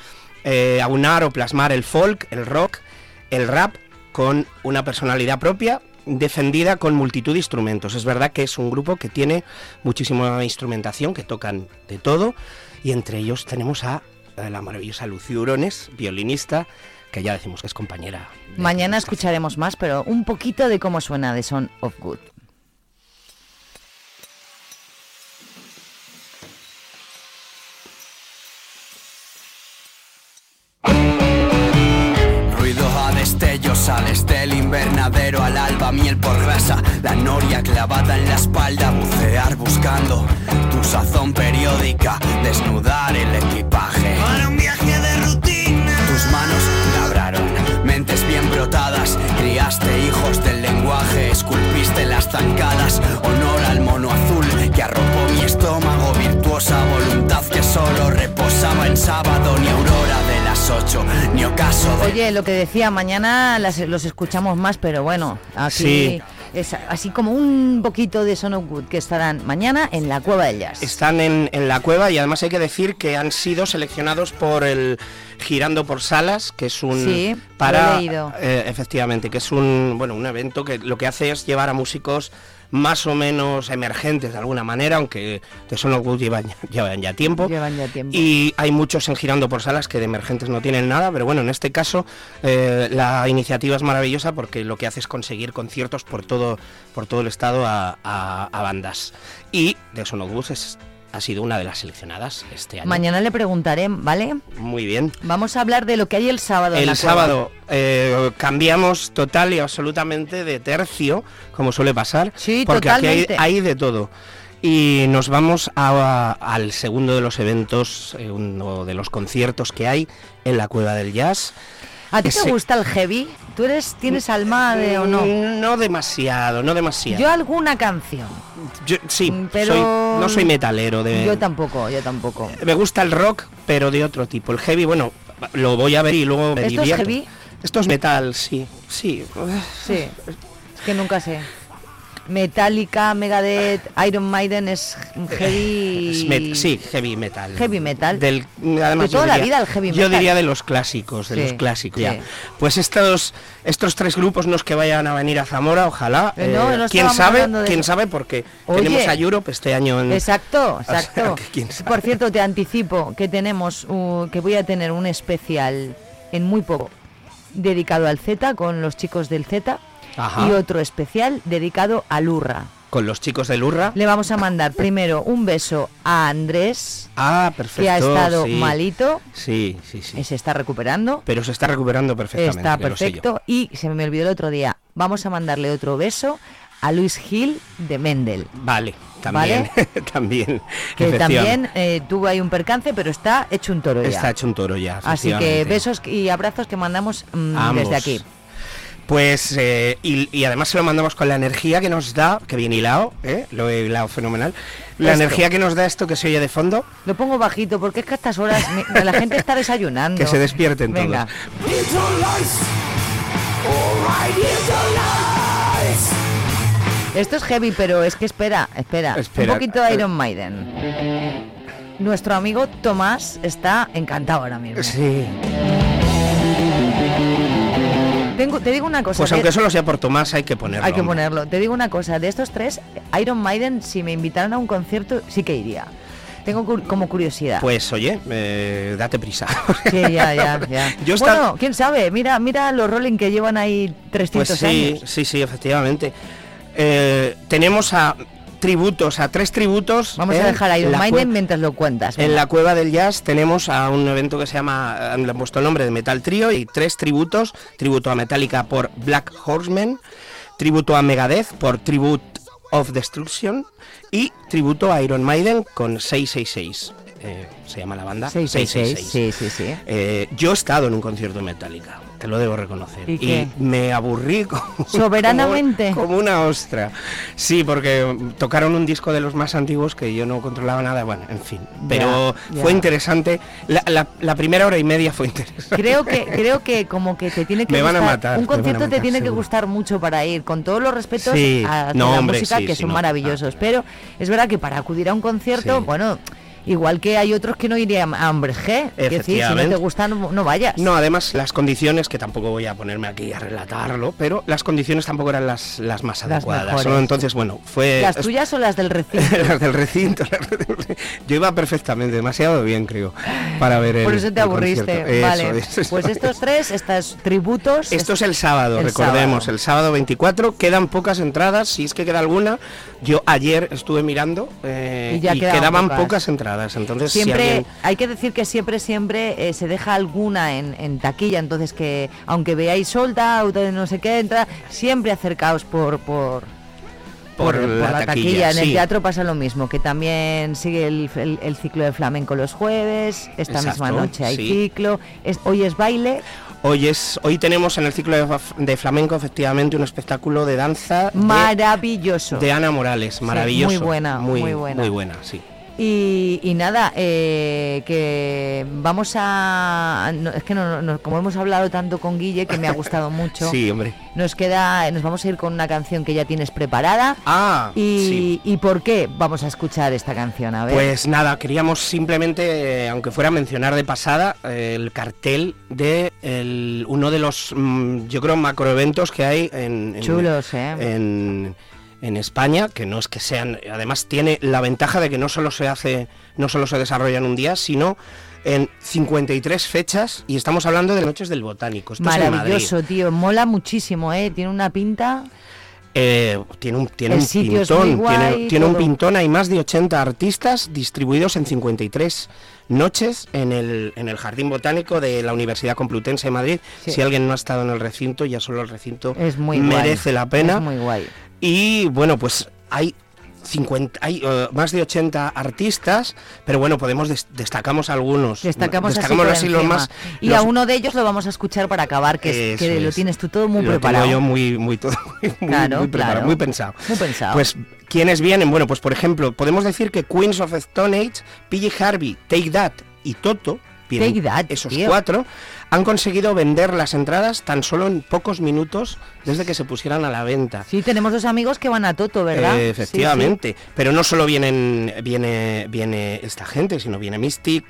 eh, aunar o plasmar el folk, el rock, el rap con una personalidad propia defendida con multitud de instrumentos. Es verdad que es un grupo que tiene muchísima instrumentación, que tocan de todo, y entre ellos tenemos a, eh, la maravillosa Lucía Urones, violinista, que ya decimos que es compañera. Mañana escucharemos más, pero un poquito de cómo suena The Son of Good. Ruido a destellos, sales del invernadero al alba, miel por grasa, la noria clavada en la espalda, bucear buscando desnudar el equipaje. Para un viaje de rutina. Tus manos labraron mentes bien brotadas, criaste hijos del lenguaje, esculpiste las zancadas, honor al mono azul que arropó mi estómago, virtuosa voluntad que solo reposaba en sábado, ni aurora de las ocho, ni ocaso de Oye, lo que decía, mañana las- los escuchamos más, pero bueno, aquí Sí. Es así como un poquito de Son of Good que estarán mañana en la Cueva del Jazz. Están en, en la cueva y además hay que decir que han sido seleccionados por el Girando por Salas, que es un Sí, para eh, efectivamente, que es un bueno un evento que lo que hace es llevar a músicos más o menos emergentes de alguna manera, aunque de Son of Good llevan, ya- llevan ya tiempo. Llevan ya tiempo. Y hay muchos en Girando por Salas que de emergentes no tienen nada, pero bueno, en este caso eh, la iniciativa es maravillosa porque lo que hace es conseguir conciertos por todo, por todo el estado a, a- a bandas. Y de Son of Good es- ha sido una de las seleccionadas este año. Mañana le preguntaré, ¿vale? Muy bien. Vamos a hablar de lo que hay el sábado. El sábado eh, cambiamos total y absolutamente de tercio, como suele pasar, Sí, porque aquí hay, totalmente. hay de todo. Y nos vamos a- al segundo de los eventos, eh, uno de los conciertos que hay en la Cueva del Jazz. ¿A ti Ese- te gusta el heavy? ¿Tú eres, tienes alma de o no? No demasiado, no demasiado. Yo alguna canción. Yo- sí, pero- soy- no soy metalero. De, Yo tampoco, yo tampoco. Me gusta el rock, pero de otro tipo. El heavy, bueno, lo voy a ver y luego me ¿Esto es heavy? Esto es metal, sí, sí. Sí, es que nunca sé. Metallica, Megadeth, Iron Maiden es heavy. Met- sí, heavy metal. Heavy metal. Del, además, De toda yo la vida el heavy Yo metal. diría de los clásicos, de Sí, los clásicos. sí. ya. Pues estos, estos tres grupos no es que vayan a venir a Zamora, ojalá. Eh, no, no quién estábamos sabe, de quién sabe, porque Oye. tenemos a Europe este año en. Exacto, O sea, exacto. quién. Por cierto, te anticipo que tenemos, uh, que voy a tener un especial en muy poco dedicado al Z con los chicos del Z Ajá. y otro especial dedicado al Urra. Con los chicos del Urra. Le vamos a mandar primero un beso a Andrés, Ah, perfecto. que ha estado sí. malito, Sí, sí, sí. y se está recuperando. Pero se está recuperando perfectamente. Está perfecto. Y se me olvidó el otro día. Vamos a mandarle otro beso a Luis Gil de Mendel. Vale, también. también. Que también eh, tuvo ahí un percance, pero está hecho un toro ya. Está hecho un toro ya. Así que besos y abrazos que mandamos mm, desde aquí. Pues, eh, y, y además se lo mandamos con la energía que nos da, que bien hilado, ¿eh? lo he hilado fenomenal, la Esto. energía que nos da esto que se oye de fondo, Lo pongo bajito porque es que a estas horas la gente está desayunando. que se despierten Venga. todos. Esto es heavy, pero es que espera, espera. Espera. Un poquito de Iron Maiden. Nuestro amigo Tomás está encantado ahora mismo. Sí. Tengo- te digo una cosa. Pues aunque solo sea por Tomás hay que ponerlo. hay que hombre. ponerlo. Te digo una cosa. De estos tres, Iron Maiden, si me invitaran a un concierto, sí que iría. Tengo cu- como curiosidad. Pues oye, eh, date prisa. Sí, ya, ya, ya. Yo Bueno, quién sabe. Mira, mira los Rolling que llevan ahí 300 Pues sí, años. sí, sí, efectivamente. Eh, tenemos a tributos, a tres tributos. Vamos a dejar a Iron Maiden mientras lo cuentas. En la Cueva del Jazz tenemos a un evento que se llama, le han puesto el nombre de Metal Trio y tres tributos. Tributo a Metallica por Black Horseman, tributo a Megadeth por Tribute of Destruction y tributo a Iron Maiden con 666. Eh, se llama la banda 666, sí, sí, sí. Eh, yo he estado en un concierto de Metallica, te lo debo reconocer. ¿Y me aburrí como, Soberanamente. como, como una ostra. Sí, porque tocaron un disco de los más antiguos que yo no controlaba nada. Bueno, en fin. Pero Ya, fue interesante. La, la- la primera hora y media fue interesante. Creo que, creo que como que te tiene que Me van a gustar- matar, un concierto te tiene que gustar mucho para ir, con todos los respetos Sí, a no, la hombre, música sí, que sí, son no, maravillosos, pero es verdad que para acudir a un concierto, bueno, igual que hay otros que no irían a G, es decir, si no te Efectivamente. gusta no, vayas. No, además las condiciones, que tampoco voy a ponerme aquí a relatarlo, pero las condiciones tampoco eran las, las más Las adecuadas. ¿no? Entonces, bueno, fue... ¿Las tuyas o las del recinto? las del recinto. las del recinto. Yo iba perfectamente, demasiado bien, creo, para ver el Por eso te aburriste. Eso vale. eso pues es. estos tres, estos tributos. Esto es el sábado, el recordemos, sábado. el sábado 24. Quedan pocas entradas, si es que queda alguna. Yo ayer estuve mirando eh, Y ya quedaban quedaban pocas. pocas. entradas. Entonces, si Siempre, alguien- hay que decir que siempre, siempre eh, se deja alguna en, en taquilla, entonces que aunque veáis solda, auto no sé qué, entra, siempre acercaos por, por, Por la taquilla, En el teatro pasa lo mismo, que también sigue el, el- el ciclo de flamenco los jueves, esta misma noche hay sí. ciclo, es- hoy es baile, Hoy, es, hoy tenemos en el ciclo de, de flamenco, efectivamente, un espectáculo de danza de, maravilloso. de Ana Morales, maravilloso. muy buena, muy, muy buena. Muy buena, sí. Y, y nada, eh, que vamos a... no, es que no, no- como hemos hablado tanto con Guille, que me ha gustado mucho, Sí, hombre. nos queda, nos vamos a ir con una canción que ya tienes preparada. Ah, y, sí. ¿Y por qué vamos a escuchar esta canción? A ver. Pues nada, queríamos simplemente, eh, aunque fuera mencionar de pasada, eh, el cartel de el- uno de los, mm, yo creo, macroeventos que hay en, en- Chulos, ¿eh? en, en España, que no es que sean, además tiene la ventaja de que no solo se hace, no solo se desarrolla en un día, sino en 53 fechas y estamos hablando de Noches del Botánico. Esto es. Maravilloso, tío. Mola muchísimo, ¿eh? Tiene una pinta. Eh, tiene un, tiene un pintón, guay, tiene, tiene un pintón, hay más de 80 artistas distribuidos en 53 noches en el, en el Jardín Botánico de la Universidad Complutense de Madrid. Sí. Si alguien no ha estado en el recinto, ya solo el recinto Es muy merece guay. la pena. Es muy guay. Y bueno, pues hay 50, hay eh, más de 80 artistas, pero bueno, podemos des- destacamos algunos. Destacamos, Destacamos así los más Y los- a uno de ellos lo vamos a escuchar para acabar, que, es- que lo es. tienes tú todo muy Lo preparado. Tengo yo muy, muy, todo, muy, Claro, muy preparado, claro. muy pensado. Muy pensado. Pues, ¿quiénes vienen? Bueno, pues por ejemplo, podemos decir que Queens of Stone Age, PJ Harvey, Take That y Toto, Take That, esos tío. cuatro, han conseguido vender las entradas tan solo en pocos minutos desde que se pusieran a la venta. Sí, tenemos dos amigos que van a Toto, ¿verdad? Eh, Sí, efectivamente, pero no solo vienen viene viene esta gente, sino viene Mystic,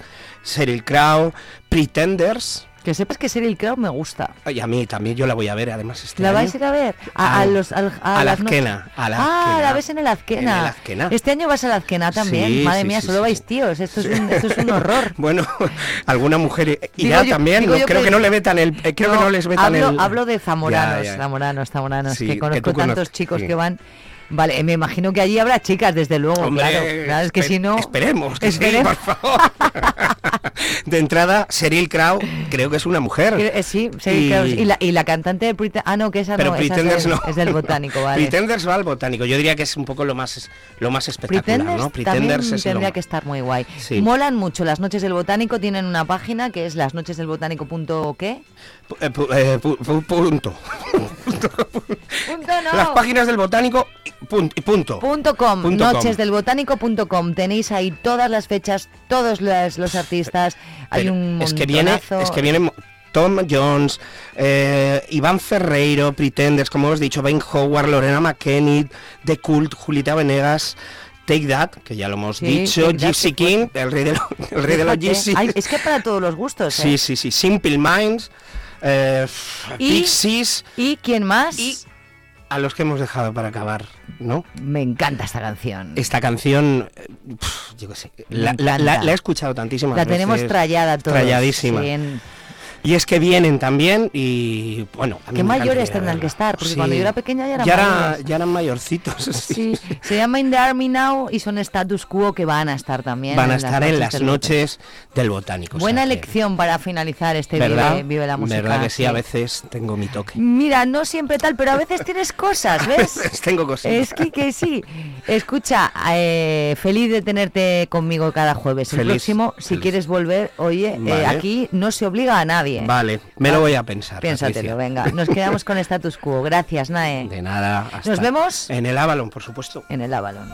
Sheryl Crow, Pretenders. Que sepas que Sheryl Crow me gusta. Y a mí también yo la voy a ver, además este ¿La año. vais a ir a ver? A, a los, al- a a la no- Azquena, a la Ah, Azquena. la ves en el Azquena. En el Azquena. Este año vas a la Azquena también. Sí, Madre sí, mía, sí, solo vais tíos. Esto es un, esto es un horror. Bueno, alguna mujer irá yo- también, ¿no? yo creo que- que, no le vetan el eh, creo que no les vetan hablo, el hablo de zamoranos, Ya, ya. zamoranos, zamoranos, que conozco tantos chicos que van. Vale, me imagino que allí habrá chicas, desde luego, Hombre, claro. Claro, es que si no. Esperemos, que Esperemos. por favor. de entrada, Sheryl Crow, creo que es una mujer. Eh, sí, Sheryl Y- Crow. Y la, y la cantante de Prete- Ah, no, que esa Pero no, esa es Pretenders no. es del botánico, vale. Pretenders va al botánico. Yo diría que es un poco lo más lo más espectacular, Pretenders, ¿no? también es lo tendría más- que estar muy guay. Sí. Molan mucho las noches del botánico, tienen una página que es lasnochesdelbotánico.qué. Eh, eh, pu- pu- punto. Punto no. Las páginas del botánico y punto. punto. Punto com, Punto com. nochesdelbotánico.com. Tenéis ahí todas las fechas, todos los, los artistas. Hay Pero un es que viene, es que viene Tom Jones, eh, Iván Ferreiro, Pretenders, como hemos dicho, Ben Howard, Lorena McKenny, The Cult, Julita Venegas, Take That, que ya lo hemos Sí, dicho, Gypsy King, el rey de, lo- el rey de los Gypsy. es que para todos los gustos. ¿eh? Sí, sí, sí. Simple Minds, eh, Y- Pixies, ¿Y quién más? a los que hemos dejado para acabar, ¿no? Me encanta esta canción. Esta canción, eh, pf, yo qué sé, la, la- encanta. la- la he escuchado tantísimas La veces. tenemos trallada todos. Tralladísima. sí, en- Y es que vienen también y bueno, Qué mayores tendrán que estar, porque Sí. cuando yo era pequeña ya eran ya, era- ya eran mayorcitos. Sí, se llama In the Army Now y son status quo que van a estar también. Van a estar en las noches del botánico. o Buena sea que- elección para finalizar este. Vive, Vive la Música. ¿Verdad que sí? A veces tengo mi toque. Mira, no siempre tal, pero a veces tienes cosas, ¿ves? tengo cosas. Es que, que sí. Escucha, eh, feliz de tenerte conmigo cada jueves. El Feliz, próximo, si quieres volver, oye, eh, aquí no se obliga a nadie. Vale, me lo voy a pensar. Piénsatelo, Patricia. venga. Nos quedamos con status quo. Gracias, Nae. De nada. hasta- Nos vemos En el Avalon, por supuesto. en el Avalon.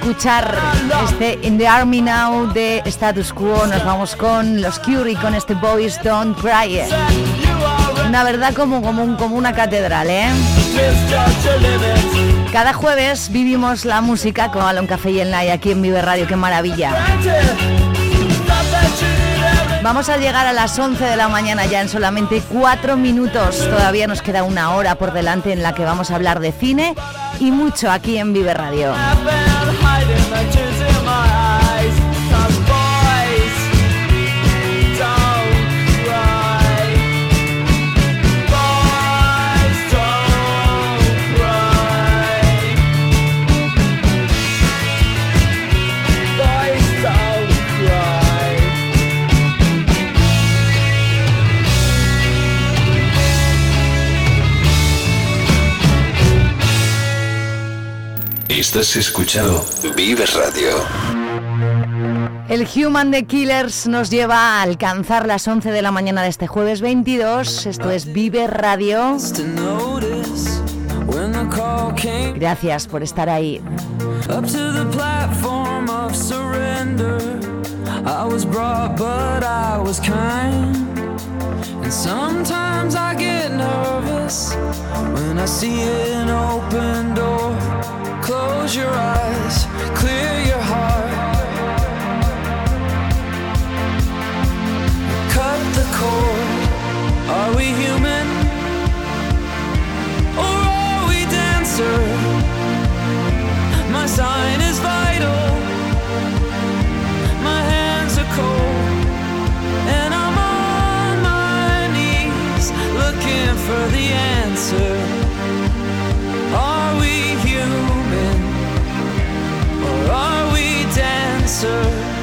Escuchar este In the Army Now de Status Quo, nos vamos con los Curie con este Boys Don't Cry. Una verdad como, como, como una catedral, ¿eh? Cada jueves vivimos la música con Alon Café y el Night aquí en Vive Radio, qué maravilla. Vamos a llegar a las 11 de la mañana ya en solamente 4 minutos. Todavía nos queda una hora por delante en la que vamos a hablar de cine y mucho aquí en Vive Radio. Estás escuchando Vive Radio. El Human the Killers nos lleva a alcanzar las 11 de la mañana de este jueves 22. Esto es Vive Radio. Gracias por estar ahí. Up to the platform of surrender. I was brought, but I was kind. And sometimes I get nervous when I see an open door. Close your eyes, clear your heart. Cut the cord. Are we human? Or are we dancer? My sign is vital. My hands are cold. And I'm on my knees looking for the answer. answer.